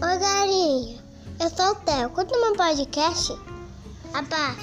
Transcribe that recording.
Oi, galerinha. Eu sou o Theo. Curta meu podcast? Apá,